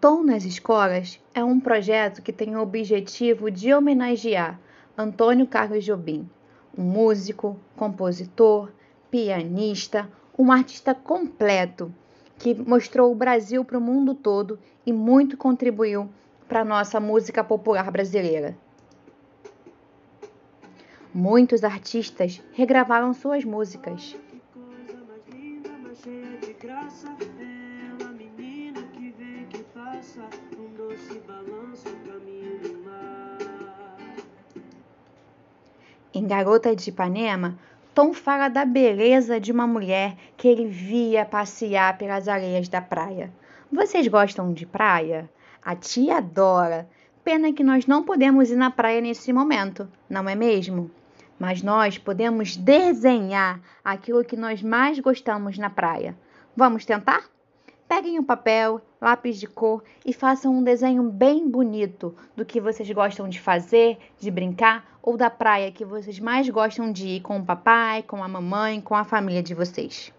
Tom nas Escolas é um projeto que tem o objetivo de homenagear Antônio Carlos Jobim, um músico, compositor, pianista, um artista completo que mostrou o Brasil para o mundo todo e muito contribuiu para a nossa música popular brasileira. Muitos artistas regravaram suas músicas. Em Garota de Ipanema, Tom fala da beleza de uma mulher que ele via passear pelas areias da praia. Vocês gostam de praia? A tia adora. Pena que nós não podemos ir na praia nesse momento, não é mesmo? mas nós podemos desenhar aquilo que nós mais gostamos na praia. Vamos tentar? Peguem um papel, lápis de cor e façam um desenho bem bonito do que vocês gostam de fazer, de brincar ou da praia que vocês mais gostam de ir com o papai, com a mamãe, com a família de vocês.